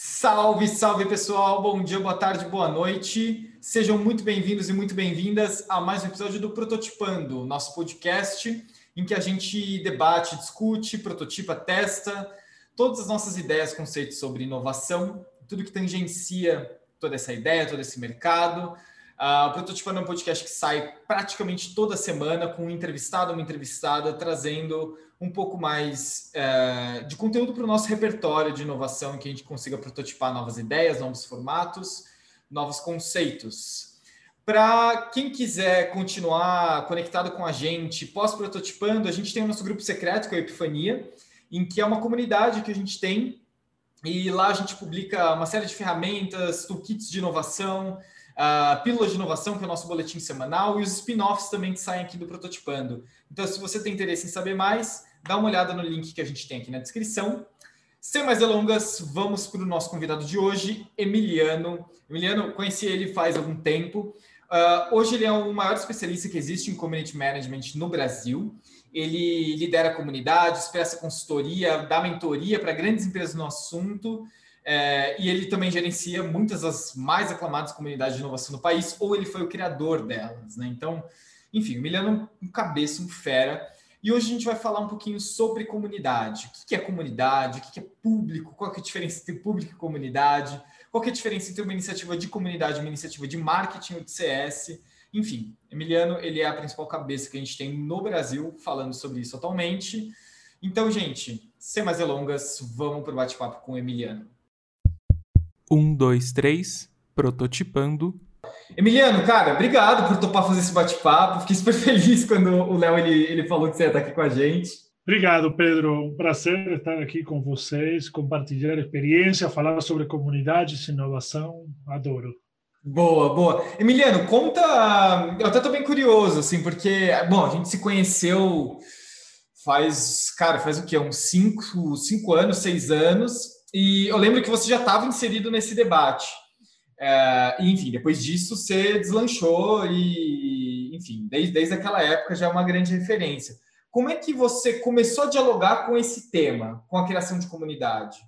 Salve, salve pessoal, bom dia, boa tarde, boa noite. Sejam muito bem-vindos e muito bem-vindas a mais um episódio do Prototipando, nosso podcast em que a gente debate, discute, prototipa, testa todas as nossas ideias, conceitos sobre inovação, tudo que tangencia toda essa ideia, todo esse mercado. Uh, o Prototipando é um podcast que sai praticamente toda semana com um entrevistado, uma entrevistada, trazendo um pouco mais uh, de conteúdo para o nosso repertório de inovação, em que a gente consiga prototipar novas ideias, novos formatos, novos conceitos. Para quem quiser continuar conectado com a gente, pós-prototipando, a gente tem o nosso grupo secreto, que é a Epifania, em que é uma comunidade que a gente tem, e lá a gente publica uma série de ferramentas, toolkits de inovação, a Pílula de Inovação, que é o nosso boletim semanal, e os spin-offs também que saem aqui do Prototipando. Então, se você tem interesse em saber mais, dá uma olhada no link que a gente tem aqui na descrição. Sem mais delongas, vamos para o nosso convidado de hoje, Emiliano. Emiliano, conheci ele faz algum tempo. Uh, hoje ele é o maior especialista que existe em Community Management no Brasil. Ele lidera comunidades, presta consultoria, dá mentoria para grandes empresas no assunto é, e ele também gerencia muitas das mais aclamadas comunidades de inovação do país, ou ele foi o criador delas, né? Então, enfim, o Miliano é um cabeça, um fera. E hoje a gente vai falar um pouquinho sobre comunidade. O que é comunidade? O que é público? Qual é a diferença entre público e comunidade? Qual é a diferença entre uma iniciativa de comunidade uma iniciativa de marketing ou de CS? Enfim, Emiliano, ele é a principal cabeça que a gente tem no Brasil falando sobre isso atualmente. Então, gente, sem mais delongas, vamos para o bate-papo com o Emiliano. Um, dois, três, prototipando. Emiliano, cara, obrigado por topar fazer esse bate-papo. Fiquei super feliz quando o Léo ele, ele falou que você ia estar aqui com a gente. Obrigado, Pedro. Um prazer estar aqui com vocês, compartilhar experiência, falar sobre comunidades, inovação. Adoro. Boa, boa. Emiliano, conta. Eu até estou bem curioso, assim, porque, bom, a gente se conheceu faz, cara, faz o quê? Uns cinco, cinco anos, seis anos. E eu lembro que você já estava inserido nesse debate. É, enfim, depois disso você deslanchou e, enfim, desde, desde aquela época já é uma grande referência. Como é que você começou a dialogar com esse tema, com a criação de comunidade?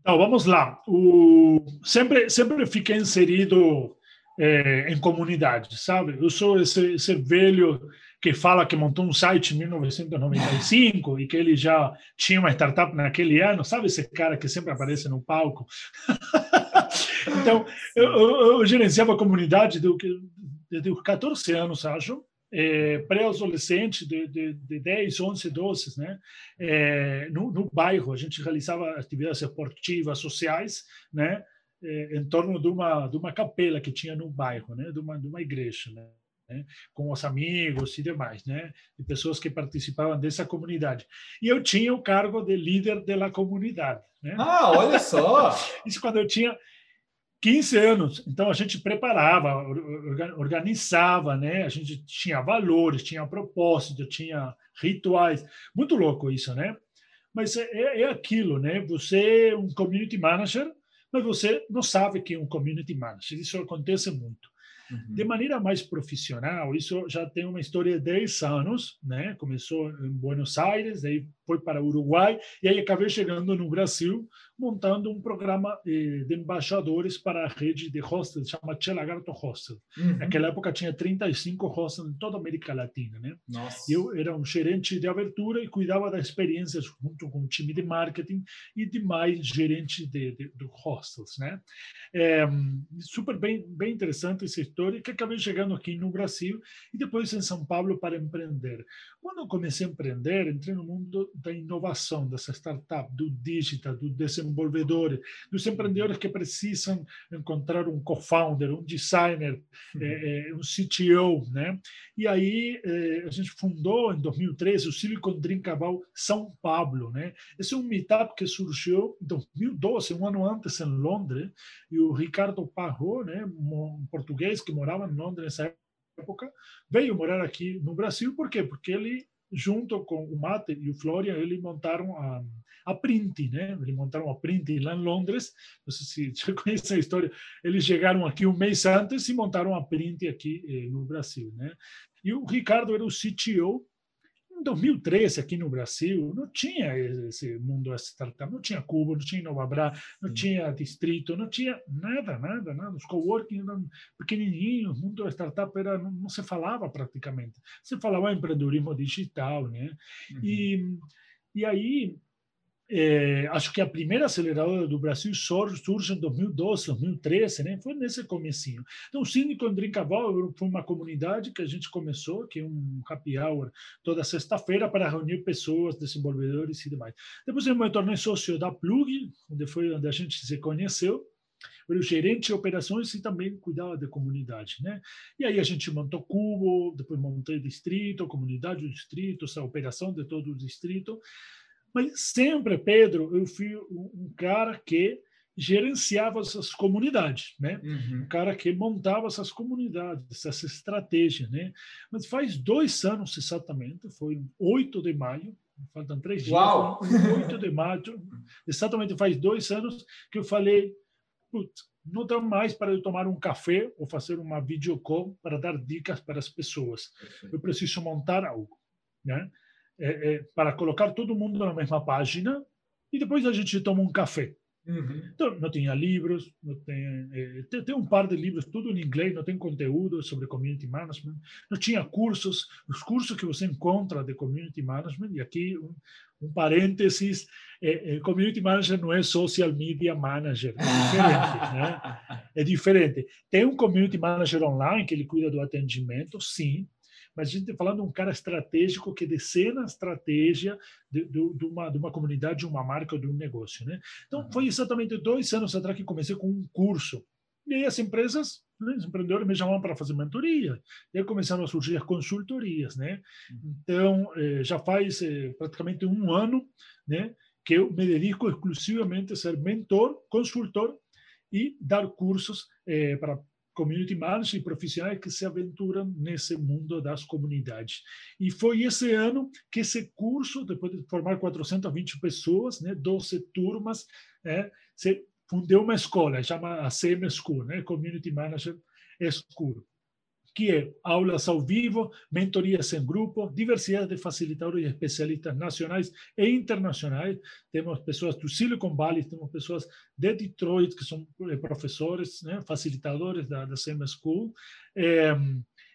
Então, vamos lá. O... Sempre, sempre fiquei inserido é, em comunidade, sabe? Eu sou esse, esse velho que fala que montou um site em 1995 e que ele já tinha uma startup naquele ano, sabe esse cara que sempre aparece no palco? então, eu, eu, eu, gerenciava a comunidade desde os 14 anos, acho, é, pré-adolescente de, de, de 10, 11, 12, né? É, no, no bairro, a gente realizava atividades esportivas, sociais, né? É, em torno de uma de uma capela que tinha no bairro, né? De uma de uma igreja, né? né? com os amigos e demais, né? de pessoas que participavam dessa comunidade. E eu tinha o cargo de líder da comunidade. Né? Ah, olha só! Isso quando eu tinha 15 anos. Então a gente preparava, organizava, né? A gente tinha valores, tinha propósito, tinha rituais. Muito louco isso, né? Mas é, é aquilo, né? Você é um community manager, mas você não sabe que é um community manager. Isso acontece muito. Uhum. De maneira mais profissional, isso já tem uma história de 10 anos, né? Começou em Buenos Aires, aí foi para o Uruguai, e aí acabei chegando no Brasil, montando um programa eh, de embaixadores para a rede de hostels, chama Che Lagarto Hostel. Uhum. Naquela época tinha 35 hostels em toda a América Latina, né? Nossa. Eu era um gerente de abertura e cuidava das experiências junto com o time de marketing e demais gerentes de, de, de hostels, né? É, super bem, bem interessante essa história, que acabei chegando aqui no Brasil e depois em São Paulo para empreender. Quando comecei a empreender, entrei no mundo da inovação, dessa startup, do digital, do desenvolvedores, dos empreendedores que precisam encontrar um co-founder, um designer, uhum. é, um CTO, né? E aí é, a gente fundou em 2013 o Silicon Drinkaval São Paulo, né? Esse é um meetup que surgiu em 2012, um ano antes em Londres, e o Ricardo Parro, né, um português que morava em Londres nessa época, veio morar aqui no Brasil, por quê? Porque ele junto com o Mate e o Florian, eles montaram a, a Print, né? Eles montaram a Print lá em Londres. Não sei se você conhece a história. Eles chegaram aqui um mês antes e montaram a Print aqui eh, no Brasil, né? E o Ricardo era o CTO. Em 2013, aqui no Brasil, não tinha esse mundo startup, não tinha Cubo, não tinha Inovabra, não tinha Distrito, não tinha nada, nada, nada. Os coworking eram pequenininhos, o mundo startup era, não, não, se falava praticamente. Se falava empreendedorismo digital, né? Uhum. E, e aí é, acho que a primeira aceleradora do Brasil surge em 2012, 2013, né? Foi nesse comecinho. Então, o Síndico em Drinkaval foi uma comunidade que a gente começou, que é um happy hour toda sexta-feira para reunir pessoas, desenvolvedores e demais. Depois eu me tornei sócio da Plug, onde foi onde a gente se conheceu. Eu gerente de operações e também cuidava da comunidade, né? E aí a gente montou Cubo, depois montei distrito, comunidade do distrito, essa operação de todo o distrito. Mas sempre, Pedro, eu fui um cara que gerenciava essas comunidades, né? Uhum. Um cara que montava essas comunidades, essa estratégia, né? Mas faz dois anos exatamente, foi 8 de maio, faltam três dias, Uau! 8 de maio, exatamente faz dois anos que eu falei, putz, não dá mais para eu tomar um café ou fazer uma videocall para dar dicas para as pessoas. Eu preciso montar algo, né? É, é, para colocar todo mundo na mesma página e depois a gente toma um café. Uhum. Então, não tinha livros, não tem, é, tem, tem, um par de livros, tudo em inglês, não tem conteúdo sobre community management, não tinha cursos, os cursos que você encontra de community management, e aqui um, um parênteses, é, é, community manager não é social media manager, é diferente, né? É diferente. Tem um community manager online que ele cuida do atendimento, sim, mas a gente está falando de um cara estratégico que decena a estratégia de, de, de, uma, de uma comunidade, de uma marca ou de um negócio. Né? Então, foi exatamente dois anos atrás que comecei com um curso. E aí as empresas, né, os empreendedores me chamavam para fazer mentoria. E aí começaram a surgir as consultorias. Né? Então, eh, já faz eh, praticamente um ano né, que eu me dedico exclusivamente a ser mentor, consultor e dar cursos eh, para community managers e profissionais que se aventuram nesse mundo das comunidades. E foi esse ano que esse curso, depois de formar 420 pessoas, né, 12 turmas, é, se fundou uma escola, chama a CM School, né, Community Manager School que é aulas ao vivo, mentorias em grupo, diversidade de facilitadores e especialistas nacionais e internacionais. Temos pessoas do Silicon Valley, temos pessoas de Detroit, que são eh, professores, né, facilitadores da, da CM School. É,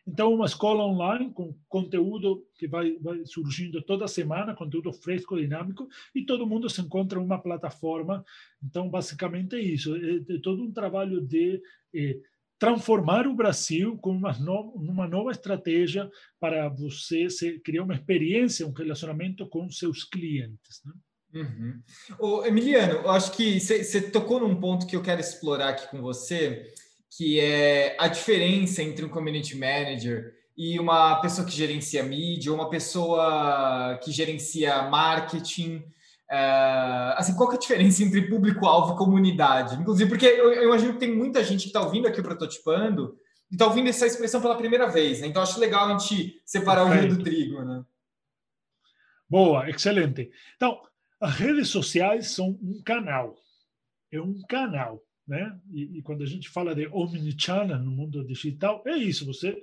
então, uma escola online com conteúdo que vai, vai, surgindo toda semana, conteúdo fresco, dinâmico, e todo mundo se encontra em uma plataforma. Então, basicamente é isso. É, é todo um trabalho de é, transformar o Brasil com uma nova, uma nova estratégia para você criar uma experiência, um relacionamento com seus clientes. Né? Uhum. Ô, Emiliano, eu acho que você tocou num ponto que eu quero explorar aqui com você, que é a diferença entre um community manager e uma pessoa que gerencia mídia, uma pessoa que gerencia marketing. É, assim, qual que é a diferença entre público-alvo e comunidade? Inclusive, porque eu, eu, imagino que tem muita gente que está ouvindo aqui o Prototipando e está ouvindo essa expressão pela primeira vez, né? Então, acho legal a gente separar Perfeito. o joio do trigo, né? Boa, excelente. Então, as redes sociais são um canal. É um canal, né? E, e quando a gente fala de omnichannel no mundo digital, é isso, você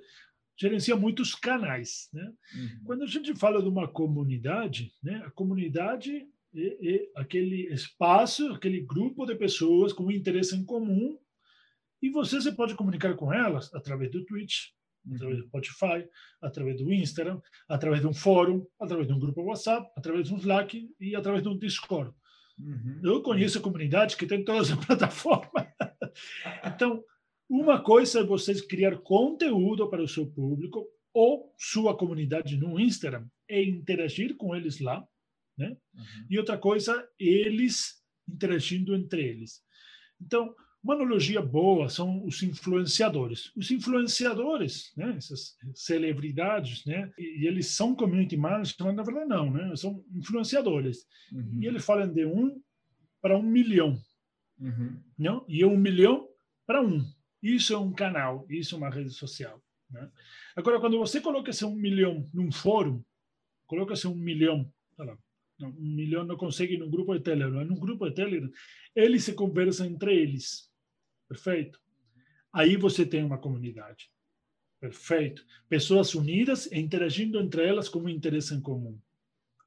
gerencia muitos canais, né? Uhum. Quando a gente fala de uma comunidade, né? A comunidade e, e aquele espaço, aquele grupo de pessoas com interesse em comum, e você se pode comunicar com elas através do Twitch, através do Spotify, através do Instagram, através de um fórum, através de um grupo WhatsApp, através de um Slack e através de um Discord. Uhum. Eu conheço comunidades que têm todas as plataformas. então, uma coisa é você criar conteúdo para o seu público ou sua comunidade no Instagram e interagir com eles lá. Né? Uhum. E outra coisa, eles interagindo entre eles. Então, uma analogia boa são os influenciadores. Os influenciadores, né, essas celebridades, né, e eles são community managers, mas na verdade não, né, são influenciadores. Uhum. E eles falam de um para um milhão. Uhum. Não? E é um milhão para um. Isso é um canal, isso é uma rede social. Né? Agora, quando você coloca esse um milhão num fórum, coloca esse um milhão, lá, um milhão não consegue num grupo de Telegram. Num grupo de Telegram, eles se conversam entre eles. Perfeito? Aí você tem uma comunidade. Perfeito. Pessoas unidas e interagindo entre elas com um interesse em comum.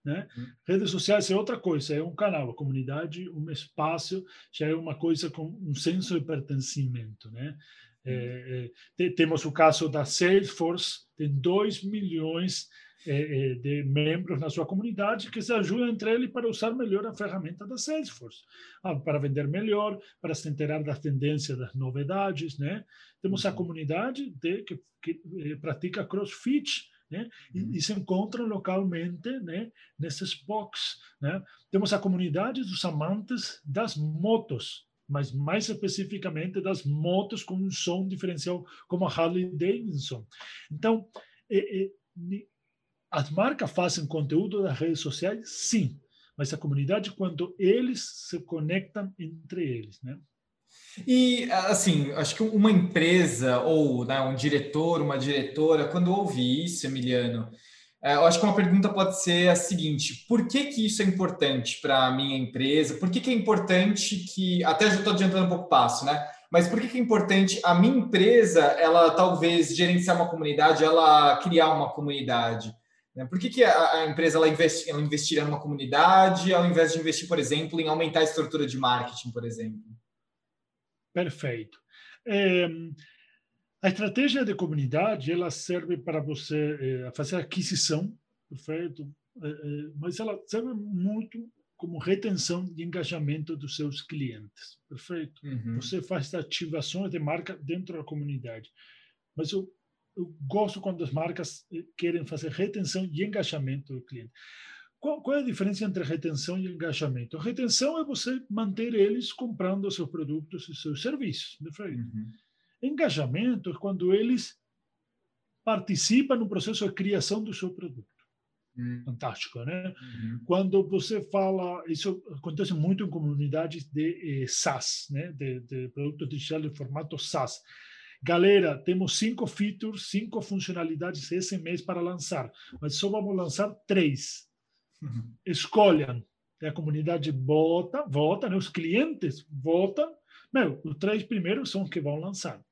Né? Uhum. Redes sociais é outra coisa, é um canal, a comunidade, um espaço, já é uma coisa com um senso de pertencimento. Né? É, é, temos o caso da Salesforce, tem 2 milhões é, de membros na sua comunidade que se ajudam entre eles para usar melhor a ferramenta da Salesforce, ah, para vender melhor, para se enterar das tendências, das novidades. Né? Temos a uhum. comunidade de, que, que eh, pratica CrossFit, né? E, uhum. e, se encontram localmente né? nesses box. Né? Temos a comunidade dos amantes das motos, mas mais especificamente das motos com um som diferencial, como a Harley Davidson. Então, é, é, as marcas fazem conteúdo das redes sociais, sim, mas a comunidade, quando eles se conectam entre eles, né? E, assim, acho que uma empresa ou né, um diretor, uma diretora, quando ouve isso, Emiliano, é, eu acho que uma pergunta pode ser a seguinte: por que, que isso é importante para a minha empresa? Por que, que é importante que. Até já estou adiantando um pouco o passo, né? Mas por que, que é importante a minha empresa, ela talvez gerenciar uma comunidade, ela criar uma comunidade? Né? Por que, que a, a empresa ela, investi, ela investiria numa comunidade ao invés de investir, por exemplo, em aumentar a estrutura de marketing, por exemplo? Perfeito. É, a estratégia de comunidade ela serve para você é, fazer aquisição, perfeito, é, mas ela serve muito como retenção e engajamento dos seus clientes, perfeito. Uhum. Você faz ativações de marca dentro da comunidade, mas eu, eu gosto quando as marcas eh, querem fazer retenção e engajamento do cliente. Qual, qual, é a diferença entre retenção e engajamento? Retenção é você manter eles comprando seus produtos e seus serviços. Uhum. Engajamento é quando eles participam no processo de criação do seu produto. Uhum. Fantástico, né? Uhum. Quando você fala, isso acontece muito em comunidades de eh, SaaS, né? De, de produtos digitais de formato SaaS. Galera, temos cinco features, cinco funcionalidades esse mês para lançar, mas só vamos lançar três Uhum. Escolham. A comunidade vota, vota, né? os clientes votam. Meu, os três primeiros são os que vão lançar.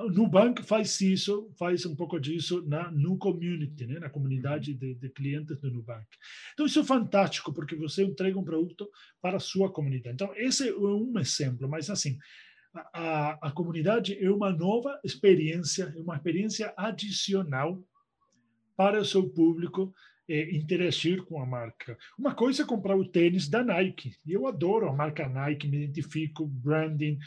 O Nubank faz isso, faz um pouco disso na no community, né? na comunidade uhum. de, de, clientes do Nubank. Então isso é fantástico porque você entrega um produto para a sua comunidade. Então esse é um exemplo, mas assim a, a comunidade é uma nova experiência, é uma experiência adicional para o seu público é, interagir com a marca. Uma coisa é comprar o tênis da Nike. E eu adoro a marca Nike, me identifico, branding.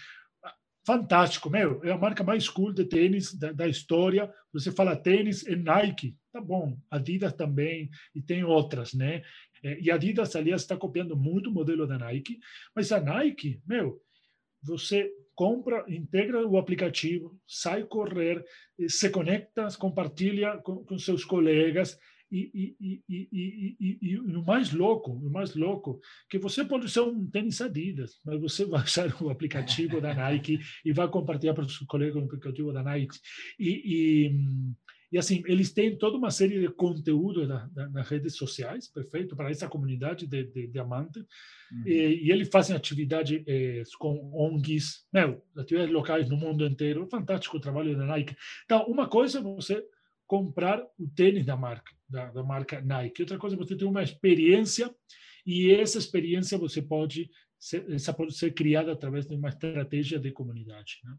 Fantástico, meu. É a marca mais cool de tênis da, da história. Você fala tênis, é Nike. Tá bom. Adidas também, e tem outras, né? É, e a Adidas, aliás, está copiando muito o modelo da Nike. Mas a Nike, meu, você compra, integra o aplicativo, sai correr, se conecta, compartilha com, com seus colegas e, e, e, e, o mais louco, o mais louco, que você pode ser um tênis Adidas, mas você vai usar o aplicativo da Nike e vai compartilhar para os colegas o aplicativo da Nike. E, e, assim, eles têm toda uma série de conteúdo na, na, nas redes sociais, perfeito, para essa comunidade de, de diamante. Uhum. E, e, eles fazem atividade eh, com ONGs, meu, atividades locais no mundo inteiro. Fantástico o trabalho da Nike. Então, uma coisa é você comprar o tênis da marca, da, da marca Nike. Outra coisa, você tem uma experiência e essa experiência você pode ser, essa pode ser criada através de uma estratégia de comunidade. Né?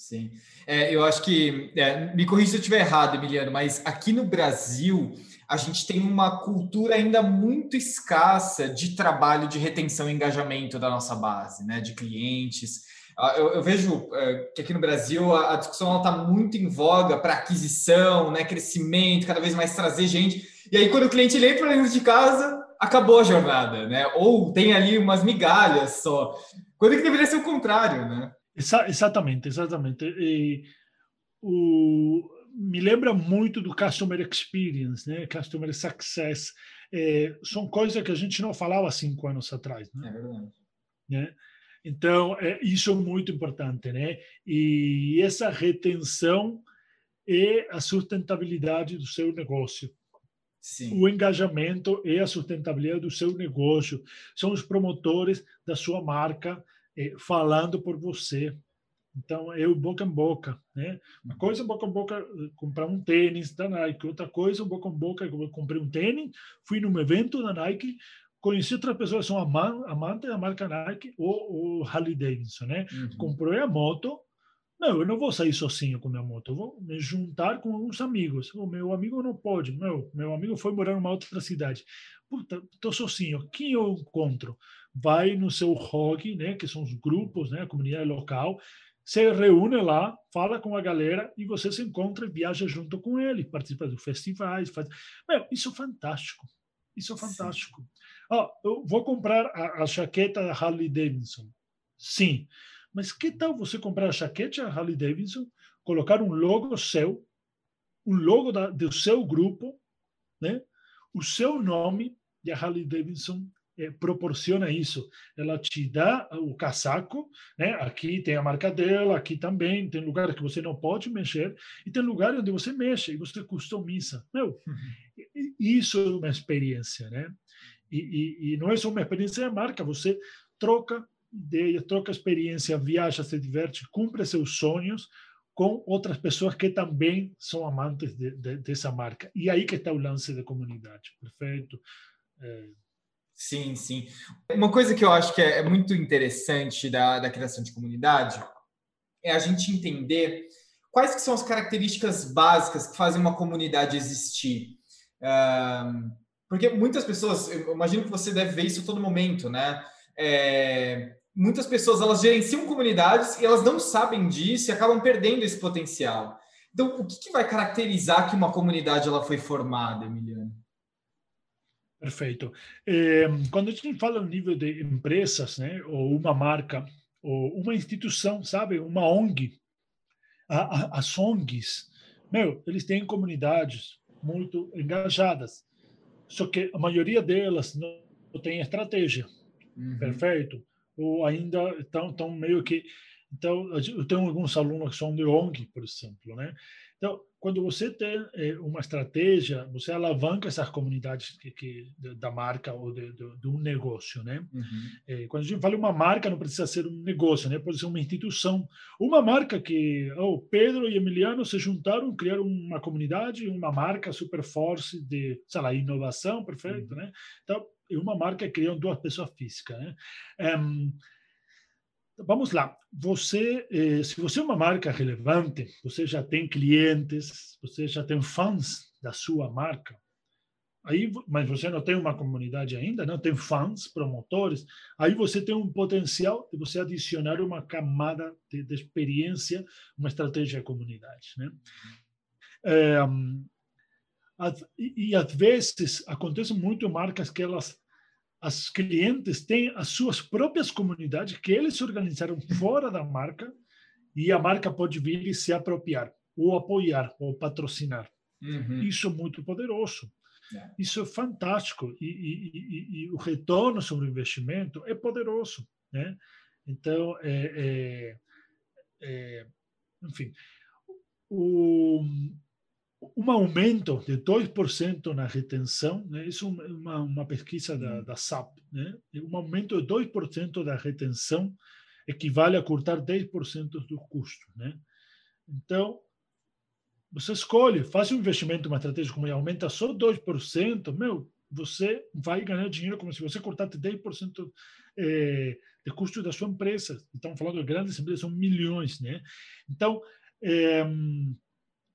Sim, é, eu acho que é, me corrija se eu estiver errado, Emiliano, mas aqui no Brasil a gente tem uma cultura ainda muito escassa de trabalho de retenção e engajamento da nossa base, né, de clientes. Ah, eu, eu, vejo é, que aqui no Brasil a, a discussão está muito em voga para aquisição, né, crescimento, cada vez mais trazer gente. E aí, quando o cliente ele entra dentro de casa, acabou a jornada, né? Ou tem ali umas migalhas só. Quando que deveria ser o contrário, né? Exa exatamente, exatamente. E, o, me lembra muito do customer experience, né? Customer success. É, são coisas que a gente não falava cinco anos atrás, né? É verdade. Né? Então, é, isso é muito importante, né? E essa retenção é a sustentabilidade do seu negócio. Sim. O engajamento e a sustentabilidade do seu negócio são os promotores da sua marca falando por você, Então, é o boca em boca, né? Uma coisa é boca em boca, comprar um tênis da Nike, outra coisa, boca em boca, eu comprei um tênis, fui num evento da Nike, conheci outras pessoas são amantes da marca Nike ou, ou Harley Davidson, né? Uhum. Comprei a moto, não, eu não vou sair sozinho com minha moto, eu vou me juntar com alguns amigos. O meu amigo não pode, meu, meu amigo foi morar numa outra cidade. Puta, estou sozinho, quem eu encontro? Vai no seu ROG, né, que são os grupos, né, a comunidade local, se reúne lá, fala com a galera e você se encontra e viaja junto com ele, participa dos festivais. Faz... Meu, isso é fantástico. Isso é fantástico. Oh, eu vou comprar a, a jaqueta da Harley Davidson. Sim. Mas que tal você comprar a jaqueta Harley Davidson, colocar um logo seu, um logo da, do seu grupo, né? o seu nome, e a Harley Davidson é, proporciona isso. Ela te dá o casaco, né? aqui tem a marca dela, aqui também, tem lugares que você não pode mexer, e tem lugares onde você mexe e você customiza. Meu, uhum. isso é uma experiência, né? E, e, e não é só uma experiência de marca, você troca ideia, troca experiência, viaja, se diverte, cumpre seus sonhos com outras pessoas que também são amantes de, de, dessa marca. E aí que está o lance da comunidade. Perfeito. É... Sim, sim. Uma coisa que eu acho que é, é muito interessante da, da criação de comunidade é a gente entender quais que são as características básicas que fazem uma comunidade existir. Um, porque muitas pessoas, eu imagino que você deve ver isso todo momento, né? É, muitas pessoas elas gerenciam comunidades e elas não sabem disso e acabam perdendo esse potencial. Então, o que, que vai caracterizar que uma comunidade ela foi formada, Emiliano? Perfeito. É, quando a gente fala no nível de empresas, né, ou uma marca, ou uma instituição, sabe, uma ONG, a, a, as ONGs, meu, eles têm comunidades muito engajadas, só que a maioria delas não tem estratégia. Uhum. Perfeito? Ou ainda estão, estão meio que. Então, eu tenho alguns alunos que são de ONG, por exemplo, né? Então, quando você tem é, uma estratégia, você alavanca essas comunidades que, que da marca ou de, de, de, um negócio, né? Uhum. É, quando a gente fala uma marca, não precisa ser um negócio, né? Pode ser uma instituição. Uma marca que oh, Pedro e Emiliano se juntaram, criaram uma comunidade, uma marca super forte de, sei lá, inovação, perfeito, uhum. né? Então, e uma marca criam duas pessoas físicas. Né? Um, vamos lá. Você, eh, se você é uma marca relevante, você já tem clientes, você já tem fãs da sua marca. Aí, mas você não tem uma comunidade ainda, não tem fãs, promotores. Aí você tem um potencial de você adicionar uma camada de, de experiência, uma estratégia de comunidade, né? É, e, e às vezes acontece muito em marcas que elas as clientes têm as suas próprias comunidades que eles organizaram fora da marca e a marca pode vir e se apropriar ou apoiar ou patrocinar. Uhum. Isso é muito poderoso. É. Isso é fantástico e, e, e, e, o retorno sobre o investimento é poderoso, né? Então, é, é, é enfim, o, um aumento de 2% na retenção, né? isso é uma, uma pesquisa da, hum. da SAP, né? um aumento de 2% da retenção equivale a cortar 10% do custo. Né? Então, você escolhe, faz um investimento, uma estratégia como aumenta só 2%, meu, você vai ganhar dinheiro como se você cortasse 10% é, de custo da sua empresa. Estamos falando de grandes empresas, são milhões. Né? Então, é,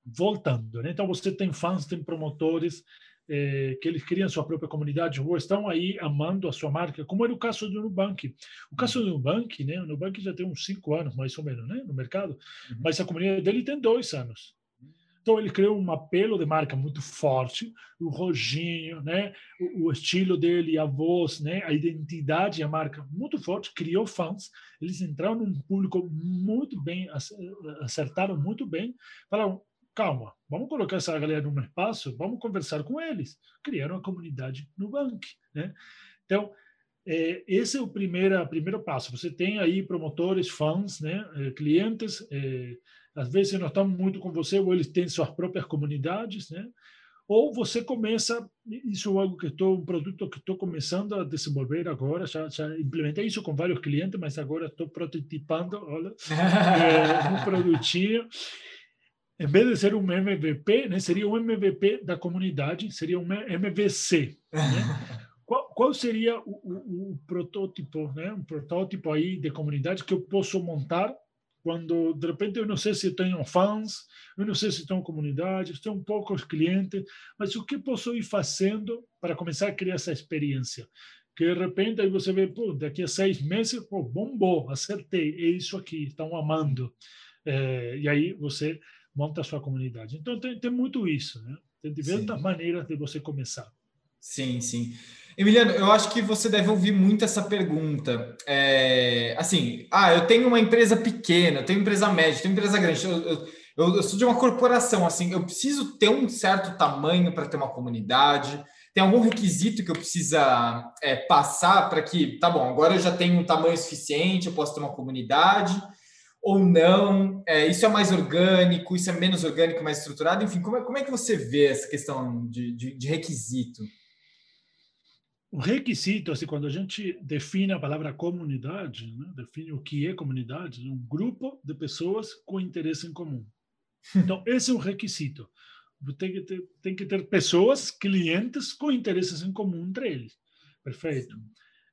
voltando. Né? Então, você tem fãs, tem promotores eh, que eles criam sua própria comunidade ou estão aí amando a sua marca, como é o caso do Nubank. O caso do Nubank, né? o Nubank já tem uns cinco anos, mais ou menos, né? no mercado, uhum. mas a comunidade dele tem dois anos. Então ele criou um apelo de marca muito forte, o roginho, né, o, o, estilo dele, a voz, né, a identidade, a marca muito forte, criou fãs. Eles entraram num público muito bem, acertaram muito bem, falaram calma, vamos colocar essa galera num espaço, vamos conversar com eles. Criaram a comunidade no Bank, né? Então, é, esse é o primeiro, primeiro passo. Você tem aí promotores, fãs, né, é, clientes, é, às vezes não estão muito com você ou eles têm suas próprias comunidades, né? ou você começa, isso é algo que estou, um produto que estou começando a desenvolver agora, já, já implementei isso com vários clientes, mas agora estou prototipando, olha, é, um produtinho. Em vez de ser um MVP, né, seria um MVP da comunidade, seria um MVC. Né? qual, qual, seria o, o, o protótipo, né, um protótipo aí de comunidade que eu posso montar quando de repente eu não sei se tenho fãs, eu não sei se tenho comunidade, tenho poucos clientes, mas o que posso ir fazendo para começar a criar essa experiência? Que de repente aí você vê, pô, daqui a seis meses, pô, bombou, acertei, é isso aqui, estão amando. É, e aí você monta a sua comunidade. Então tem, tem muito isso, né? Tem diversas sim. maneiras de você começar. Sim, sim. Emiliano, eu acho que você deve ouvir muito essa pergunta. É, assim, ah, eu tenho uma empresa pequena, eu tenho empresa média, eu tenho empresa grande, eu, eu, eu, sou de uma corporação, assim, eu preciso ter um certo tamanho para ter uma comunidade. Tem algum requisito que eu precisa é, passar para que, tá bom, agora eu já tenho um tamanho suficiente, eu posso ter uma comunidade ou não? É, isso é mais orgânico, isso é menos orgânico, mais estruturado? Enfim, como é, como é que você vê essa questão de, de, de requisito? o requisito, assim, quando a gente define a palavra comunidade, né, define o que é comunidade, é um grupo de pessoas com interesse em comum. Então, esse é o requisito. Tem que ter, tem que ter pessoas, clientes com interesses em comum entre eles. Perfeito?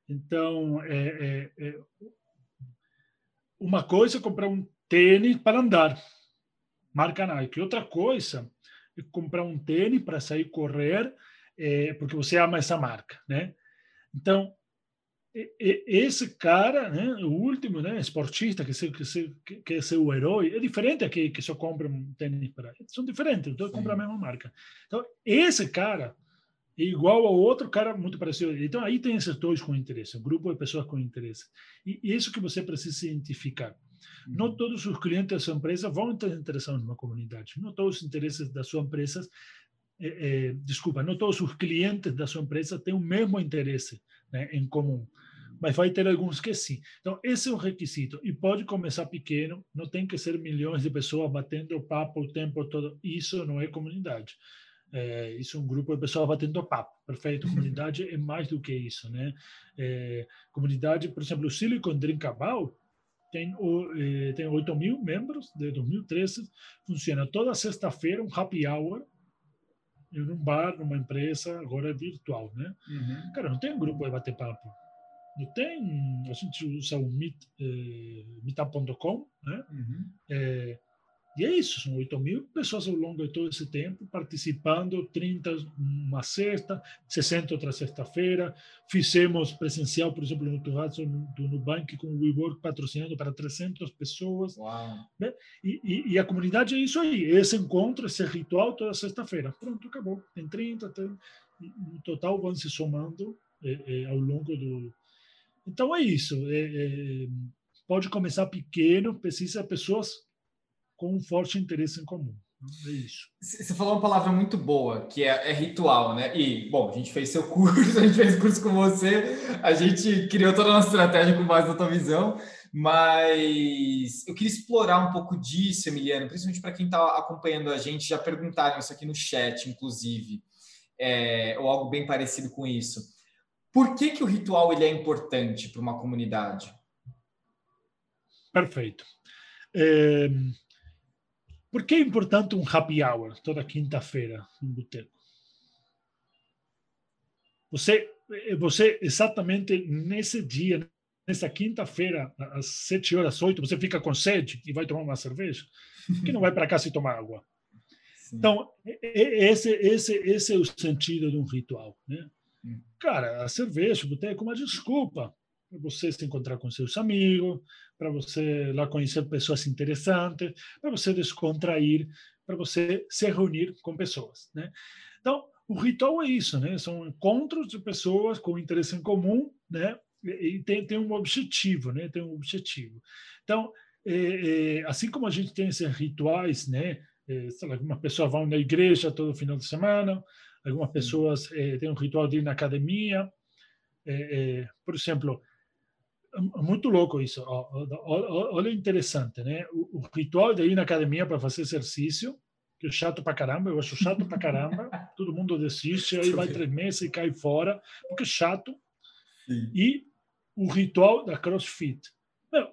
Então, é, é, é uma coisa é comprar um tênis para andar, marca Nike. Outra coisa é comprar um tênis para sair correr é, porque você ama essa marca, né? Então, esse cara, né, o último, né, esportista que, se, que, se, que é seu herói, é diferente aqui que só compra um tênis para. São diferentes, então compra a mesma marca. Então, esse cara é igual ao outro cara muito parecido. Então, aí tem esses dois com interesse, um grupo de pessoas com interesse. E isso que você precisa identificar. Não uhum. todos os clientes da sua empresa vão estar interessados numa comunidade. Não todos os interesses da sua empresa é, é, desculpa, não todos os clientes da sua empresa têm o mesmo interesse né, em comum, mas vai ter alguns que sim. Então, esse é o requisito. E pode começar pequeno, não tem que ser milhões de pessoas batendo papo o tempo todo. Isso não é comunidade. É, isso é um grupo de pessoas batendo papo. Perfeito. Comunidade é mais do que isso, né? É, comunidade, por exemplo, o Silicon Drinkable tem, eh, tem 8 mil membros de 2013. Funciona toda sexta-feira, um happy hour, em um bar, numa empresa, agora é virtual, né? Uhum. Cara, não tem um grupo de bater papo. Não tem. A gente usa o meet, eh, meetup.com, né? Uhum. Eh, e é isso, são 8 mil pessoas ao longo de todo esse tempo participando, 30 uma sexta, 60 outra sexta-feira. Fizemos presencial, por exemplo, no Turrazo do Nubank com o WeWork patrocinando para 300 pessoas. Né? E, e, e, a comunidade é isso aí, esse encontro, esse ritual toda sexta-feira. Pronto, acabou. Tem 30, tem, no total vão se somando é, é, ao longo do... Então é isso. É, pode começar pequeno, precisa de pessoas com um forte interesse em comum. É isso. Você falou uma palavra muito boa, que é, é, ritual, né? E, bom, a gente fez seu curso, a gente fez curso com você, a gente criou toda a nossa estratégia com base na tua visão, mas eu queria explorar um pouco disso, Emiliano, principalmente para quem está acompanhando a gente, já perguntaram isso aqui no chat, inclusive, é, ou algo bem parecido com isso. Por que, que o ritual ele é importante para uma comunidade? Perfeito. É por que é importante um happy hour toda quinta-feira no boteco? Você, você exatamente nesse dia, nessa quinta-feira, às sete horas, oito, você fica com sede e vai tomar uma cerveja? Por que não vai para casa e tomar água? Sim. Então, esse, esse, esse é o sentido de um ritual. Né? Hum. Cara, a cerveja, o boteco é uma desculpa para você se encontrar com seus amigos, para você lá conhecer pessoas interessantes, para você descontrair, para você se reunir com pessoas, né? Então, o ritual é isso, né? São encontros de pessoas com interesse em comum, né? E tem, tem um objetivo, né? Tem um objetivo. Então, é, é, assim como a gente tem esses rituais, né? É, algumas pessoas vão na igreja todo final de semana, algumas pessoas é, têm um ritual de ir na academia. É, é, por exemplo, muito louco isso. Olha interessante, né? O, ritual de ir na academia para fazer exercício, que é chato para caramba, eu acho chato para caramba. todo mundo desiste, aí vai três meses e cai fora, porque é chato. Sim. E o ritual da CrossFit.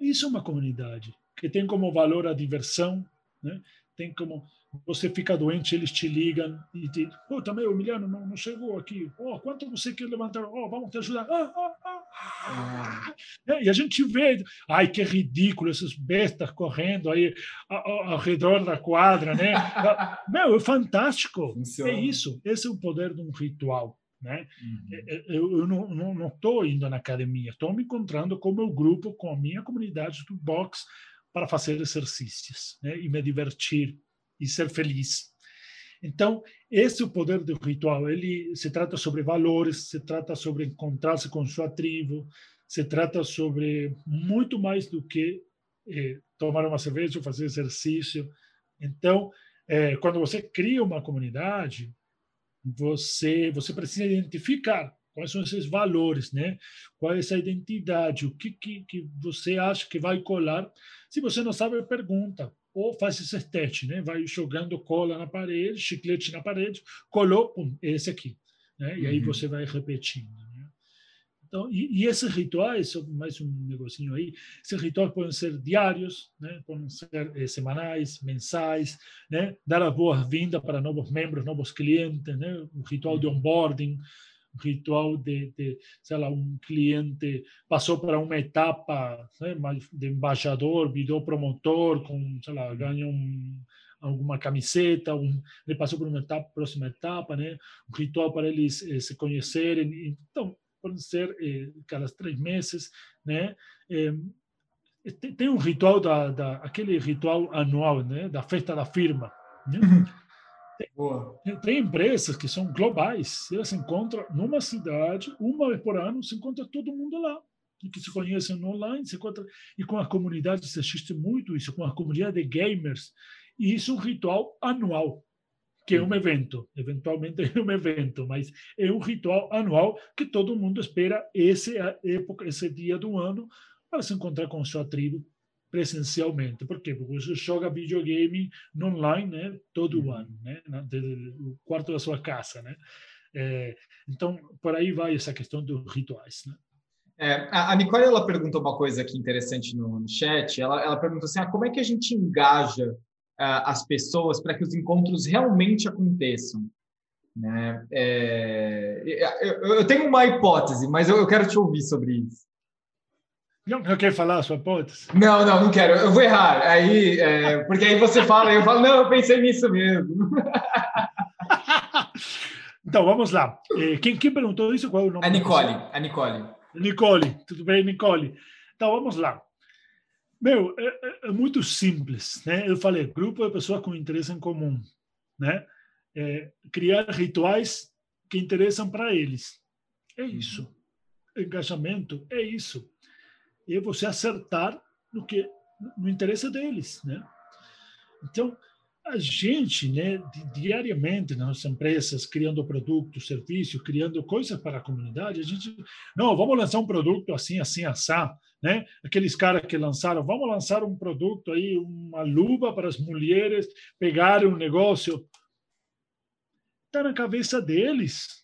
Isso é uma comunidade que tem como valor a diversão, né? Tem como você fica doente, eles te ligam e te pô, também o Emiliano não, não chegou aqui. Oh, quanto você quer levantar? Oh, vamos te ajudar. Ah, ah, ah. ah. É, e a gente vê, ai, que ridículo, esses bestas correndo aí ao, ao redor da quadra, né? Meu, é fantástico. Funciona. É isso. Esse é o poder de um ritual. Né? Uhum. É, é, eu, eu não estou indo na academia, estou me encontrando com o meu grupo, com a minha comunidade do box para fazer exercícios né? e me divertir e ser feliz. Então, esse é o poder do ritual. Ele se trata sobre valores, se trata sobre encontrar-se com sua tribo, se trata sobre muito mais do que eh, tomar uma cerveja ou fazer exercício. Então, eh, quando você cria uma comunidade, você você precisa identificar quais são esses valores, né? Qual é essa identidade, o que, que, que você acha que vai colar. Se você não sabe, pergunta ou faz esse teste, né? Vai jogando cola na parede, chiclete na parede, colou, pum, esse aqui, né? E aí uhum. você vai repetindo. Né? Então, e, e, esses rituais, mais um negocinho aí, esses rituais podem ser diários, né? Podem ser eh, semanais, mensais, né? Dar a boa-vinda para novos membros, novos clientes, né? Um ritual de onboarding, ritual de, de, sei lá, um cliente passou para uma etapa né, de embaixador, virou promotor, com, sei lá, ganha um, alguma camiseta, um, ele passou por uma etapa, próxima etapa, né? Um ritual para eles eh, se conhecerem. Então, podem ser eh, cada três meses, né? Eh, tem um ritual da, da aquele ritual anual, né? Da festa da firma. Né? Tem, empresas que são globais, elas se encontram numa cidade, uma vez por ano, se encontra todo mundo lá, que se conhecem online, se encontra, e com a comunidade se assiste muito isso, com a comunidade de gamers, e isso é um ritual anual, que é um evento, eventualmente é um evento, mas é um ritual anual que todo mundo espera essa época, esse dia do ano, para se encontrar com sua tribo presencialmente. Por quê? Porque você joga videogame online né, todo uhum. ano, né, no quarto da sua casa. Né? É, então, por aí vai essa questão dos rituais. Né? É, a Nicole ela pergunta uma coisa aqui interessante no, no chat. Ela, ela pergunta assim: ah, como é que a gente engaja uh, as pessoas para que os encontros realmente aconteçam? Né? É, eu, eu, tenho uma hipótese, mas eu, eu quero te ouvir sobre isso. Não, não quer falar a sua hipótese? Não, não, não quero. Eu vou errar. Aí, é, porque aí você fala, eu falo, não, eu pensei nisso mesmo. então, vamos lá. Eh, quem, quem perguntou isso? Qual é o nome? A Nicole. A Nicole. Nicole. Tudo bem, Nicole? Então, vamos lá. Meu, é, é, é muito simples, né? Eu falei, grupo de pessoas com interesse em comum, né? É, criar rituais que interessam para eles. É isso. Engajamento é isso é você acertar no que no interesse deles, né? Então, a gente, né, diariamente nas empresas, criando produtos, serviços, criando coisas para a comunidade, a gente, não, vamos lançar um produto assim, assim, assar, né? Aqueles caras que lançaram, vamos lançar um produto aí, uma luva para as mulheres pegarem um negócio. Está na cabeça deles,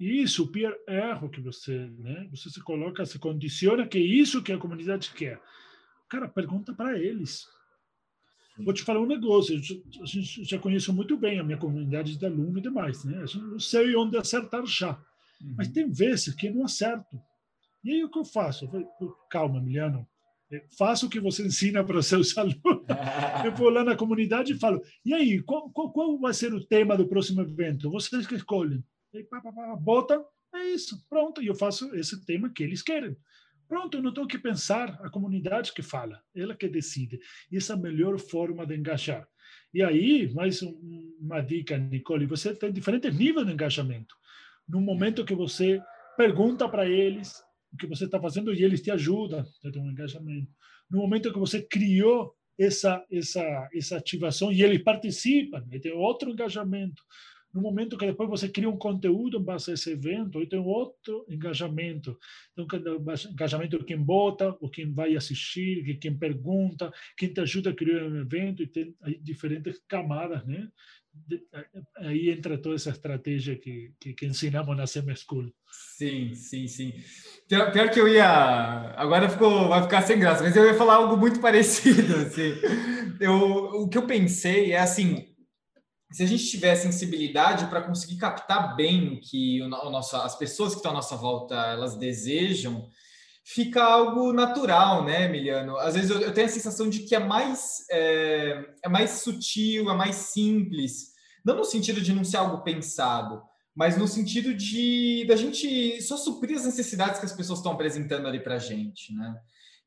isso, o peer erro que você, né? Você se coloca, se condiciona que é isso que a comunidade quer. Cara, pergunta para eles. Vou te falar um negócio. A gente já conheço muito bem a minha comunidade de aluno e demais, né? Eu não sei onde acertar já. Uhum. Mas tem vezes que não acerto. E aí o que eu faço? Eu falei, calma, Emiliano. É, faça o que você ensina para seus alunos. eu vou lá na comunidade e falo: e aí, qual, qual, qual vai ser o tema do próximo evento? Vocês que escolhem. E pá, pá, pá, bota, é isso, pronto. E eu faço esse tema que eles querem. Pronto, eu não tenho que pensar, a comunidade que fala, ela que decide. Essa é a melhor forma de engajar. E aí, mais uma dica, Nicole, você tem diferentes níveis de engajamento. No momento que você pergunta para eles o que você está fazendo e eles te ajudam, você tem um engajamento. No momento que você criou essa essa essa ativação e eles participam, tem outro engajamento no momento que depois você cria um conteúdo em base a esse evento, e tem outro engajamento. Então, engajamento de quem vota, ou quem vai assistir, quem pergunta, quem te ajuda a criar um evento, e tem diferentes camadas, né? Aí entra toda essa estratégia que, que, que ensinamos na Semi School. Sim, sim, sim. Pior, pior, que eu ia. Agora ficou, vai ficar sem graça, mas eu ia falar algo muito parecido. Assim. Eu, o que eu pensei é assim: se a gente tiver sensibilidade para conseguir captar bem o que o, nosso, as pessoas que estão à nossa volta elas desejam, fica algo natural, né, Emiliano? Às vezes eu, eu tenho a sensação de que é mais, é, é, mais sutil, é mais simples, não no sentido de não ser algo pensado, mas no sentido de da gente só suprir as necessidades que as pessoas estão apresentando ali para a gente, né?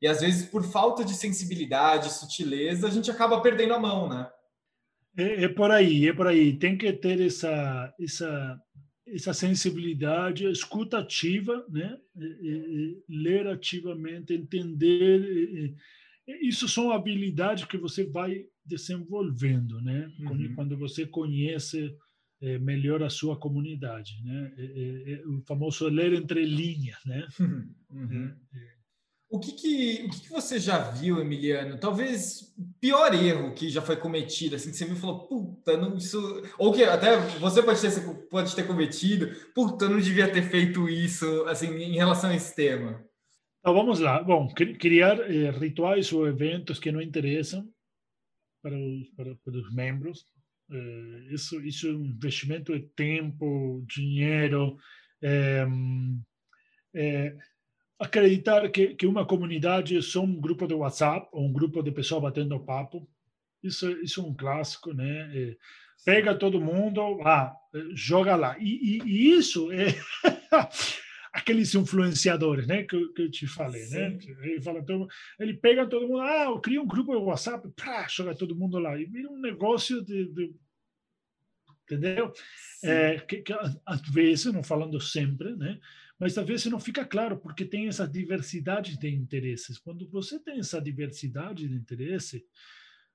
E às vezes, por falta de sensibilidade, sutileza, a gente acaba perdendo a mão, né? É, é, por aí, é por aí. Tem que ter essa essa essa sensibilidade, escuta ativa, né? E, ler ativamente, entender. Isso são habilidades que você vai desenvolvendo, né? Uhum. Quando você conhece é, melhor a sua comunidade, né? É, é, é o famoso ler entre linhas, né? Uhum. É, é. O que, que, o que, que, você já viu, Emiliano? Talvez o pior erro que já foi cometido, assim, que você viu e falou, puta, não, isso. Ou que até você pode ter, pode ter cometido, puta, não devia ter feito isso, assim, em relação a esse tema. Então, vamos lá. Bom, criar eh, rituais ou eventos que não interessam para os, para, para os membros. Eh, isso, isso é um investimento de tempo, dinheiro. Eh, acreditar que, que uma comunidade é só um grupo de WhatsApp ou um grupo de pessoas batendo papo. Isso, isso é um clássico, né? É, pega todo mundo, ah, joga lá. E, e, e isso é aqueles influenciadores, né? Que, que eu te falei, né? Sim. né? Ele, fala todo, ele pega todo mundo, ah, cria um grupo de WhatsApp, pá, joga todo mundo lá. E vira um negócio de, de entendeu? É, que, que, às vezes, não falando sempre, né? Mas às vezes não fica claro porque tem essa diversidade de interesses. Quando você tem essa diversidade de interesse,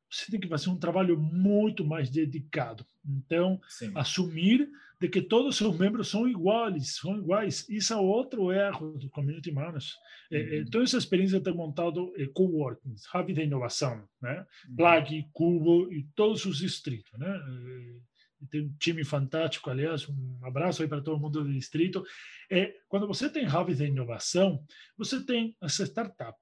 você tem que fazer um trabalho muito mais dedicado. Então, Sim. assumir de que todos os seus membros são iguais, são iguais. Isso é outro erro do community manager. É, é, uhum. toda essa experiência de ter montado é, coworkings, hub inovação, né? Uhum. Plug, Cubo e todos os distritos, né? Tem um time fantástico, aliás, um abraço aí para todo mundo do distrito. É, quando você tem hubs de inovação, você tem essa startup.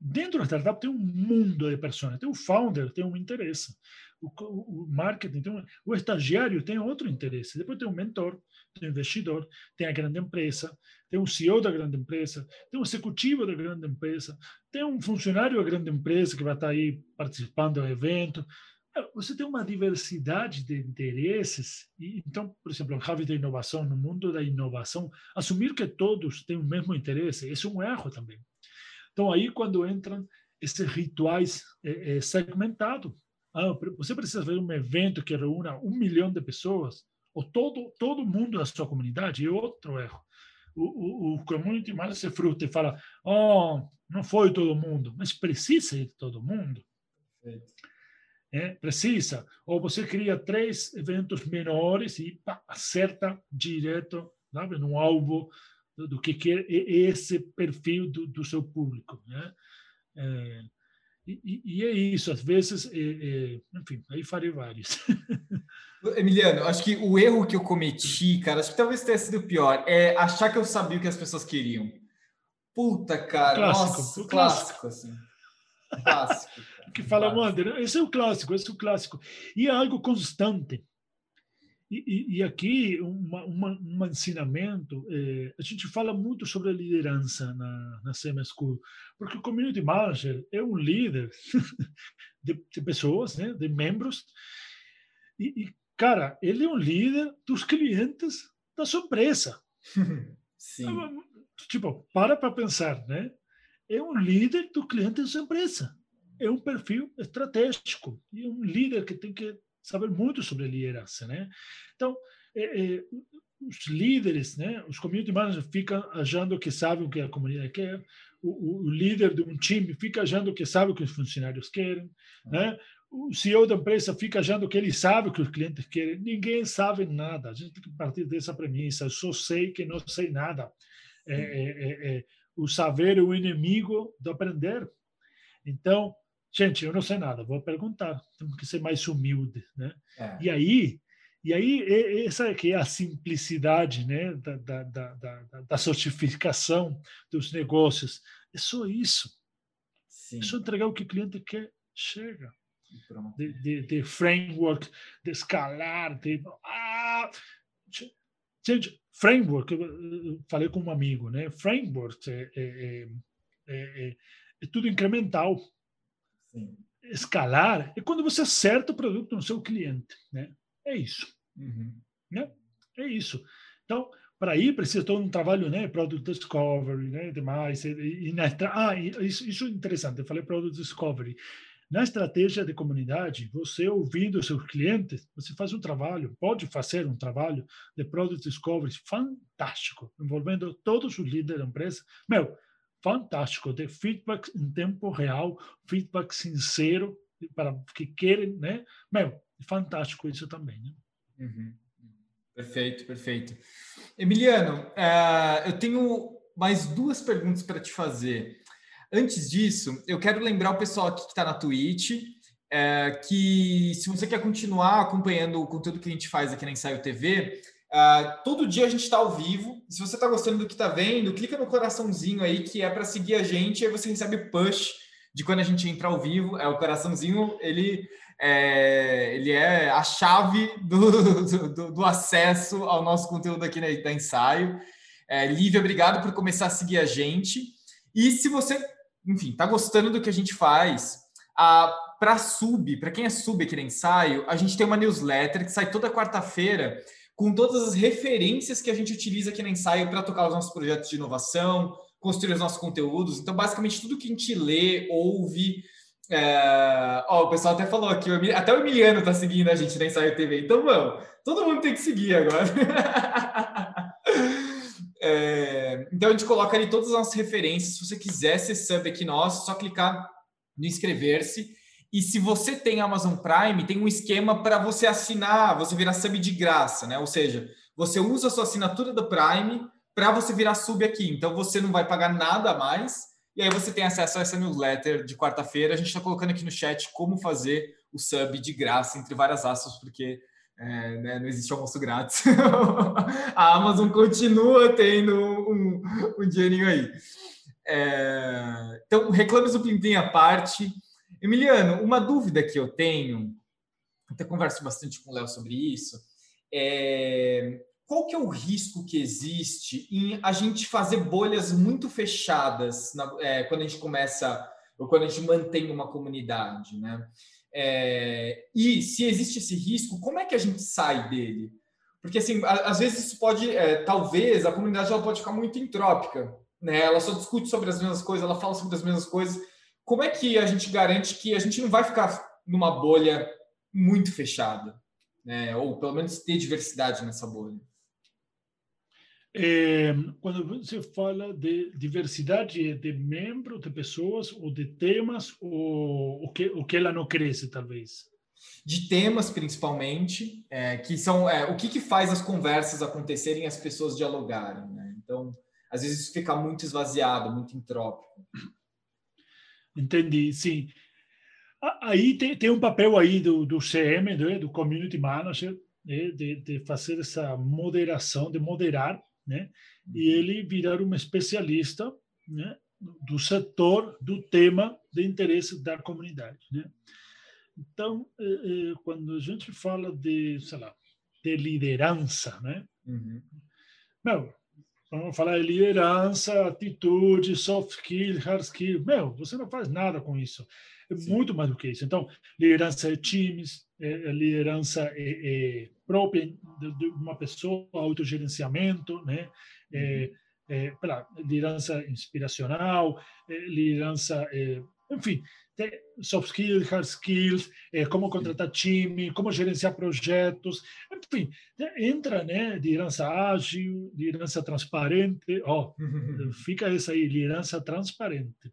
Dentro da startup tem um mundo de pessoas, tem o founder, tem um interesse, o, o marketing, tem um, o estagiário tem outro interesse, depois tem um mentor, tem um investidor, tem a grande empresa, tem um CEO da grande empresa, tem um executivo da grande empresa, tem um funcionário da grande empresa que vai estar aí participando do evento, você tem uma diversidade de interesses. E, então, por exemplo, no Hub da inovação, no mundo da inovação, assumir que todos têm o mesmo interesse, esse é um erro também. Então, aí quando entram esses rituais é, é, segmentados, ah, você precisa fazer um evento que reúna um milhão de pessoas, ou todo, todo mundo da sua comunidade, é outro erro. O, o, o community manager se fruta e fala, oh, não foi todo mundo, mas precisa ir todo mundo. É, precisa. Ou você cria três eventos menores e pá, acerta direto sabe, no alvo do, do que quer esse perfil do, do seu público. Né? É, e, e, é isso, às vezes, é, é, enfim, aí farei vários. Emiliano, acho que o erro que eu cometi, cara, acho que talvez tenha sido pior, é achar que eu sabia o que as pessoas queriam. Puta, cara, clássico, nossa, clássico, clássico, assim. Clássico que fala Wander. Esse é o clássico, esse é o clássico. E é algo constante. E, e, e aqui, uma, uma, um ensinamento, é, a gente fala muito sobre a liderança na, na CM School, porque o Community Manager é um líder de, de pessoas, né, de membros, e, e, cara, ele é um líder dos clientes da sua empresa. Sim. Tipo, para para pensar, né? É um líder do cliente da sua empresa é um perfil estratégico e um líder que tem que saber muito sobre liderança, né? Então, é, é, os líderes, né, os community managers ficam achando que sabem o que a comunidade quer, o, o, líder de um time fica achando que sabe o que os funcionários querem, né? o CEO da empresa fica achando que ele sabe o que os clientes querem. Ninguém sabe nada. A gente tem que partir dessa premissa. Eu só sei que não sei nada. É, é, é, é o saber é o inimigo do aprender. Então, gente, eu não sei nada, vou perguntar. Temos que ser mais humilde, né? É. E aí, e aí essa que é a simplicidade, né, da, da, da, da, da certificação dos negócios. É só isso. Sim. É só entregar o que o cliente quer, chega. De, de, de, framework, de escalar, de ah, gente, framework. Eu falei com um amigo, né? Framework é, é, é, é, é tudo incremental. Sim. Escalar é quando você acerta o produto no seu cliente, né? É isso, uhum. né? É isso. Então, para ir precisa todo um trabalho, né? Product discovery, né? Demais. E, e na, ah, isso, isso é interessante. Eu falei product discovery. Na estratégia de comunidade, você ouvindo seus clientes, você faz um trabalho, pode fazer um trabalho de product discovery fantástico, envolvendo todos os líderes da empresa. Meu, fantástico, de feedback em tempo real, feedback sincero para que querem, né? Meu, fantástico isso também, né? Uhum. Perfeito, perfeito. Emiliano, uh, eu tenho mais duas perguntas para te fazer. Antes disso, eu quero lembrar o pessoal aqui que está na Twitch é, que se você quer continuar acompanhando o conteúdo que a gente faz aqui na Ensaio TV, é, todo dia a gente está ao vivo. Se você está gostando do que está vendo, clica no coraçãozinho aí que é para seguir a gente, aí você recebe push de quando a gente entra ao vivo. É o coraçãozinho, ele é, ele é a chave do, do, do acesso ao nosso conteúdo aqui na, da Ensaio. É, Lívia, obrigado por começar a seguir a gente. E se você enfim, tá gostando do que a gente faz, para sub, para quem é sub aqui no ensaio, a gente tem uma newsletter que sai toda quarta-feira com todas as referências que a gente utiliza aqui no ensaio para tocar os nossos projetos de inovação, construir os nossos conteúdos. Então, basicamente, tudo que a gente lê, ouve. É... Ó, o pessoal até falou aqui, até o Emiliano está seguindo a gente na Ensaio TV. Então, vamos, todo mundo tem que seguir agora. É, então a gente coloca ali todas as nossas referências. Se você quiser ser sub aqui nosso, é só clicar no inscrever-se. E se você tem Amazon Prime, tem um esquema para você assinar, você virar sub de graça, né? Ou seja, você usa a sua assinatura do Prime para você virar sub aqui. Então você não vai pagar nada a mais. E aí você tem acesso a essa newsletter de quarta-feira. A gente está colocando aqui no chat como fazer o sub de graça, entre várias aspas, porque é, né, não existe almoço grátis. a Amazon continua tendo um, um dinheirinho aí. É, então, reclames do Plim à parte. Emiliano, uma dúvida que eu tenho, até converso bastante com o Léo sobre isso, é qual que é o risco que existe em a gente fazer bolhas muito fechadas na, é, quando a gente começa, ou quando a gente mantém uma comunidade, né? É, e se existe esse risco, como é que a gente sai dele? Porque assim, às vezes isso pode, é, talvez a comunidade ela pode ficar muito entrópica, né? Ela só discute sobre as mesmas coisas, ela fala sobre as mesmas coisas. Como é que a gente garante que a gente não vai ficar numa bolha muito fechada, né? Ou pelo menos ter diversidade nessa bolha? É, quando você fala de diversidade de membros, de pessoas, ou de temas, ou o que, o que ela não cresce, talvez? De temas, principalmente, é, que são é, o que, que faz as conversas acontecerem as pessoas dialogarem. Né? Então, às vezes isso fica muito esvaziado, muito entrópico. Entendi, sim. Aí tem, tem um papel aí do, do CM, né, do Community Manager, né, de, de fazer essa moderação, de moderar né? E uhum. ele virar um especialista, né? Do setor, do tema de interesse da comunidade, né? Então, eh, eh, quando a gente fala de, sei lá, de liderança, né? Uhum. Meu, vamos falar de liderança, atitude, soft skill, hard skill. Meu, você não faz nada com isso. É Sim. muito mais do que isso. Então, liderança de times, é, liderança é, é própria de, uma pessoa, autogerenciamento, né? É, uhum. é, pela liderança inspiracional, é, liderança, é, enfim, soft skills, hard skills, é, como contratar time, como gerenciar projetos, enfim, entra, né, liderança ágil, liderança transparente, ó, oh, fica essa aí, liderança transparente.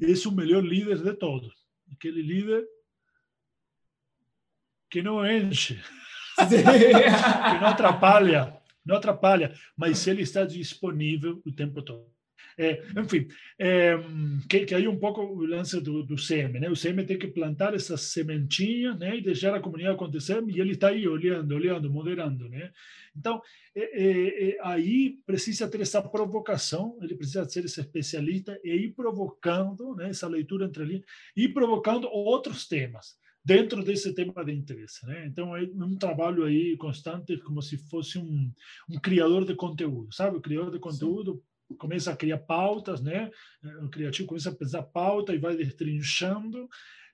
Esse é o melhor líder de todos, aquele líder que não enche, que não atrapalha, não atrapalha, mas ele está disponível o tempo todo. É, enfim, é, que, que aí um pouco o lance do, do CM, né? O CM tem que plantar essa sementinha, né? E deixar a comunidade acontecer, e ele está aí olhando, olhando, moderando, né? Então, é, é, é, aí precisa ter essa provocação, ele precisa ser esse especialista e ir provocando, né? Essa leitura entre linhas, e provocando outros temas dentro desse tema de interesse, né? Então é um trabalho aí constante, como se fosse um, um criador de conteúdo, sabe? O criador de conteúdo Sim começa a criar pautas, né? O criativo começa a pensar pauta e vai destrinchando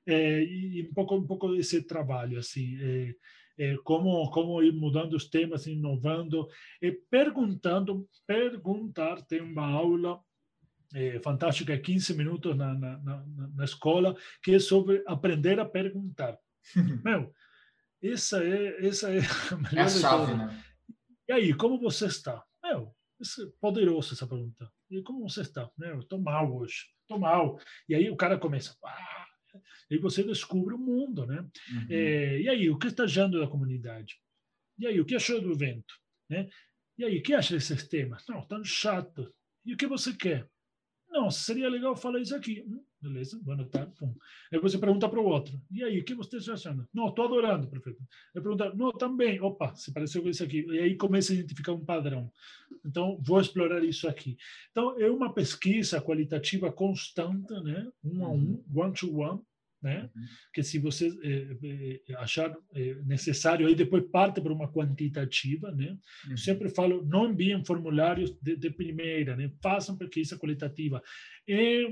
é, e um pouco um pouco esse trabalho assim, é, é, como como ir mudando os temas, inovando e perguntando, perguntar. Tem uma aula é, fantástica, 15 minutos na, na, na, na escola, que é sobre aprender a perguntar. Meu, essa é essa é a melhor é a chave, né? E aí, como você está? Meu, é poderoso essa pergunta. E como você está? Né? Eu estou mal hoje, estou mal. E aí o cara começa. Ah! E você descobre o mundo, né? Uhum. É, e aí, o que está achando da comunidade? E aí, o que achou do evento? Né? E aí, o que acha desses temas? Não, tão chato. E o que você quer? Não, seria legal falar isso aqui. Hum, beleza, boa tarde. Pum. Aí você pergunta para o outro. E aí, o que você está achando? Não, estou adorando, prefeito. Aí pergunta, não, também. Opa, se pareceu com isso aqui. E aí começa a identificar um padrão. Então, vou explorar isso aqui. Então, é uma pesquisa qualitativa constante, né? Um a um, uhum. one to one, né? Uhum. Que se você é, é, achar é, necessário, aí depois parte para uma quantitativa, né? Uhum. sempre falo, não enviem formulários de, de primeira, né? Façam pesquisa qualitativa. É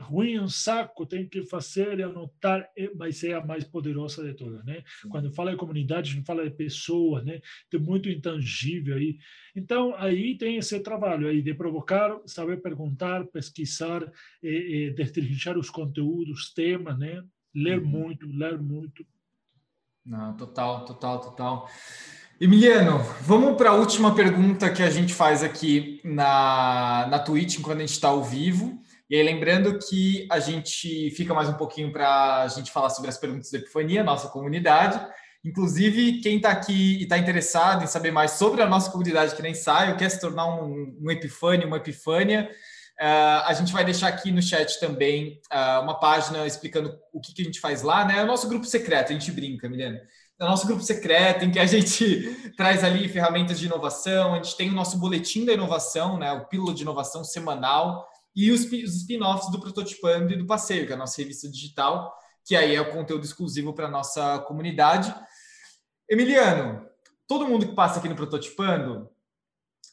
ruim, um saco, tem que fazer e anotar, vai ser a mais poderosa de todas, né? Quando fala de comunidade, a gente fala de pessoas, né? Tem muito intangível aí. Então, aí tem esse trabalho aí de provocar, saber perguntar, pesquisar, e, e destrinchar os conteúdos, temas, né? Ler uhum. muito, ler muito. Não, total, total, total. Emiliano, vamos para a última pergunta que a gente faz aqui na, na Twitch, quando a gente está ao vivo. E aí, lembrando que a gente fica mais um pouquinho para a gente falar sobre as perguntas da Epifania, nossa comunidade. Inclusive, quem está aqui e está interessado em saber mais sobre a nossa comunidade que nem sai, ou quer se tornar um, um Epifânia, uma Epifânia, uh, a gente vai deixar aqui no chat também uh, uma página explicando o que, que a gente faz lá, né? É o nosso grupo secreto, a gente brinca, Emiliano no nosso grupo secreto, em que a gente traz ali ferramentas de inovação, a gente tem o nosso boletim da inovação, né, o Pílula de Inovação semanal, e os, os spin-offs do Prototipando e do Passeio, que é a nossa revista digital, que aí é o conteúdo exclusivo para a nossa comunidade. Emiliano, todo mundo que passa aqui no Prototipando,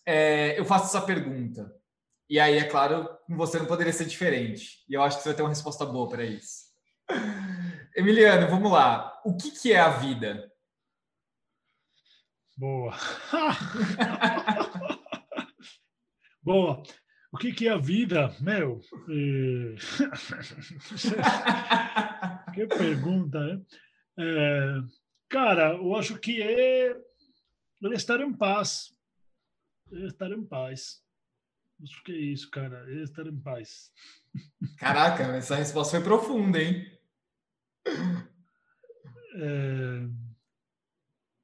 é, eu faço essa pergunta. E aí, é claro, você não poderia ser diferente. E eu acho que você vai ter uma resposta boa para isso. Emiliano, vamos lá. O que, que é a vida? Boa. Boa. O que, que é a vida? Meu, que pergunta, né? É... Cara, eu acho que é estar em paz. Estar em paz. Acho que é isso, cara. É estar em paz. Caraca, essa resposta foi profunda, hein?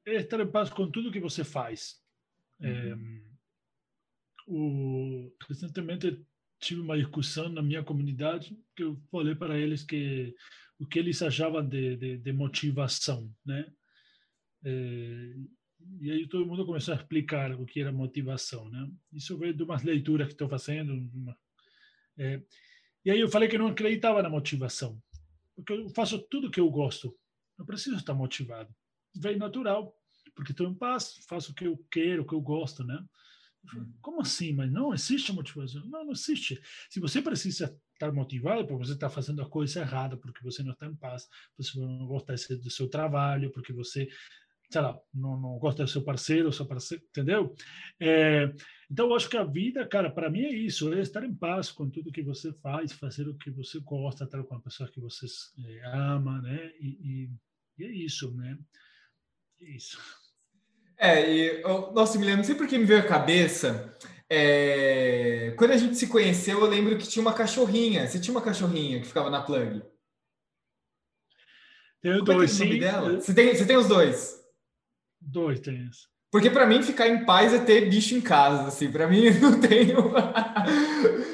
é, é estar em paz com tudo que você faz. É, o, recentemente tive uma discussão na minha comunidade que eu falei para eles que o que eles achavam de, de, de motivação, né? É, e aí todo mundo começou a explicar o que era motivação, né? Isso veio de umas leituras que estou fazendo. Uma, é, e aí eu falei que não acreditava na motivação, porque eu faço tudo que eu gosto. Não preciso estar motivado. Vem natural, porque estou em paz, faço o que eu quero, o que eu gosto, né? Hum. Como assim? Mas não existe motivação. Não, não existe. Se você precisa estar motivado, porque você está fazendo a coisa errada, porque você não está em paz, você não gosta do seu trabalho, porque você sei lá, não, não gosta do seu parceiro, seu parceiro, entendeu? É, então, eu acho que a vida, cara, para mim é isso, é estar em paz com tudo que você faz, fazer o que você gosta, estar com a pessoa que você é, ama, né? E, e, e, é isso, né? É isso. É, e, nossa, Emiliano, não sei por que me veio a cabeça. É, quando a gente se conheceu, eu lembro que tinha uma cachorrinha. Você tinha uma cachorrinha que ficava na plug? Tenho dois, é, é o nome dela? Você tem, você tem os dois? Dois tem Porque para mim ficar em paz é ter bicho em casa, assim. Para mim não tenho.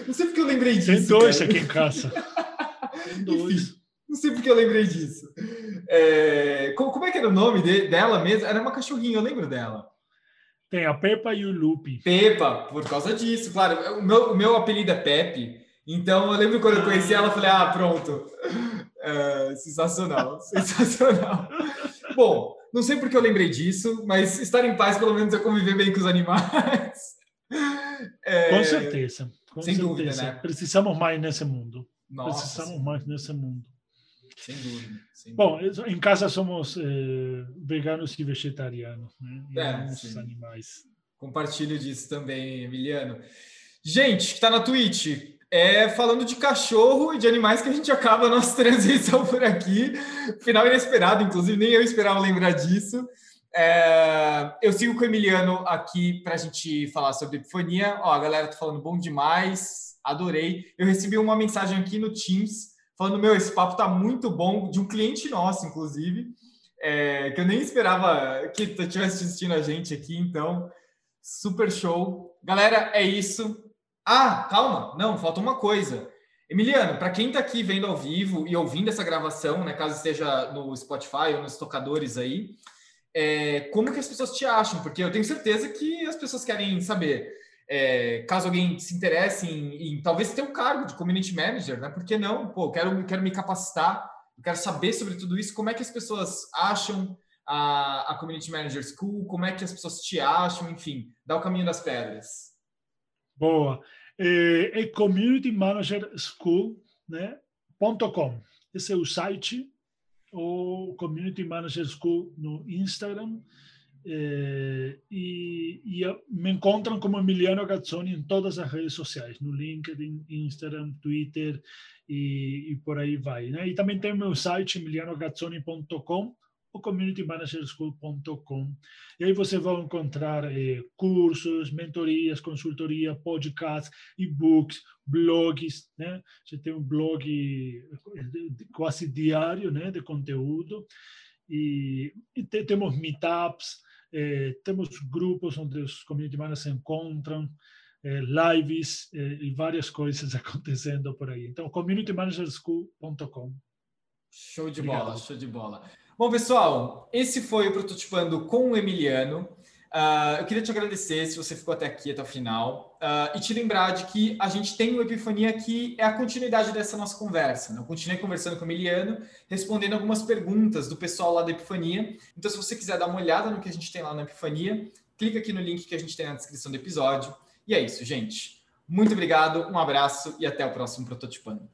não sei porque eu lembrei disso. Tem dois cara. aqui em casa. Tem dois. Enfim, não sei porque eu lembrei disso. É... Como, é que era o nome de, dela mesmo? Era uma cachorrinha, eu lembro dela. Tem a Pepa e o Lupe. Pepa, por causa disso, claro. O meu, o meu apelido é Pepe, então eu lembro quando eu conheci ela, eu falei, ah, pronto. É, sensacional, sensacional. Bom, não sei porque eu lembrei disso, mas estar em paz, pelo menos, é conviver bem com os animais. É... Com certeza. Com Sem certeza. dúvida, né? Precisamos mais nesse mundo. Nossa, Precisamos sim. mais nesse mundo. Sem dúvida. Sem Bom, em casa somos eh, veganos e vegetarianos, né? E é, animais. Compartilho disso também, Emiliano. Gente, que está na Twitch, é falando de cachorro e de animais que a gente acaba a nossa transição por aqui. Final inesperado, inclusive, nem eu esperava lembrar disso. É, eu sigo com o Emiliano aqui para a gente falar sobre Epifania. Ó, a galera tá falando bom demais, adorei. Eu recebi uma mensagem aqui no Teams falando: Meu, esse papo tá muito bom, de um cliente nosso, inclusive, é, que eu nem esperava que estivesse assistindo a gente aqui, então, super show. Galera, é isso. Ah, calma, não, falta uma coisa. Emiliano, para quem está aqui vendo ao vivo e ouvindo essa gravação, né, caso esteja no Spotify ou nos tocadores aí, é, como que as pessoas te acham? Porque eu tenho certeza que as pessoas querem saber é, caso alguém se interesse em, em, talvez ter um cargo de community manager, né? Por que não? Pô, quero, quero me capacitar, quero saber sobre tudo isso. Como é que as pessoas acham a, a Community Manager School? Como é que as pessoas te acham? Enfim, dá o caminho das pedras. Boa. É, é Community Manager School, né? Esse é o site, ou Community Manager School no Instagram. É, e, e, me encontram como Emiliano Gazzoni em todas as redes sociais, no LinkedIn, Instagram, Twitter e, e por aí vai. Né? E também tem meu site, emilianogazzoni.com ou communitymanagerschool.com. E aí você vai encontrar eh, cursos, mentorias, consultoria, podcasts, e-books, blogs, né? Você tem um blog quase diário, né, de conteúdo. E, e te, temos meetups, eh, temos grupos onde os community managers se encontram, eh, lives eh, e várias coisas acontecendo por aí. Então, communitymanagerschool.com. Show de Obrigado. bola, show de bola. Bom, pessoal, esse foi o Prototipando com o Emiliano. Uh, eu queria te agradecer se você ficou até aqui, até o final, uh, e te lembrar de que a gente tem o Epifania que é a continuidade dessa nossa conversa. Né? Eu continuei conversando com o Emiliano, respondendo algumas perguntas do pessoal lá da Epifania. Então, se você quiser dar uma olhada no que a gente tem lá na Epifania, clica aqui no link que a gente tem na descrição do episódio. E é isso, gente. Muito obrigado, um abraço e até o próximo Prototipando.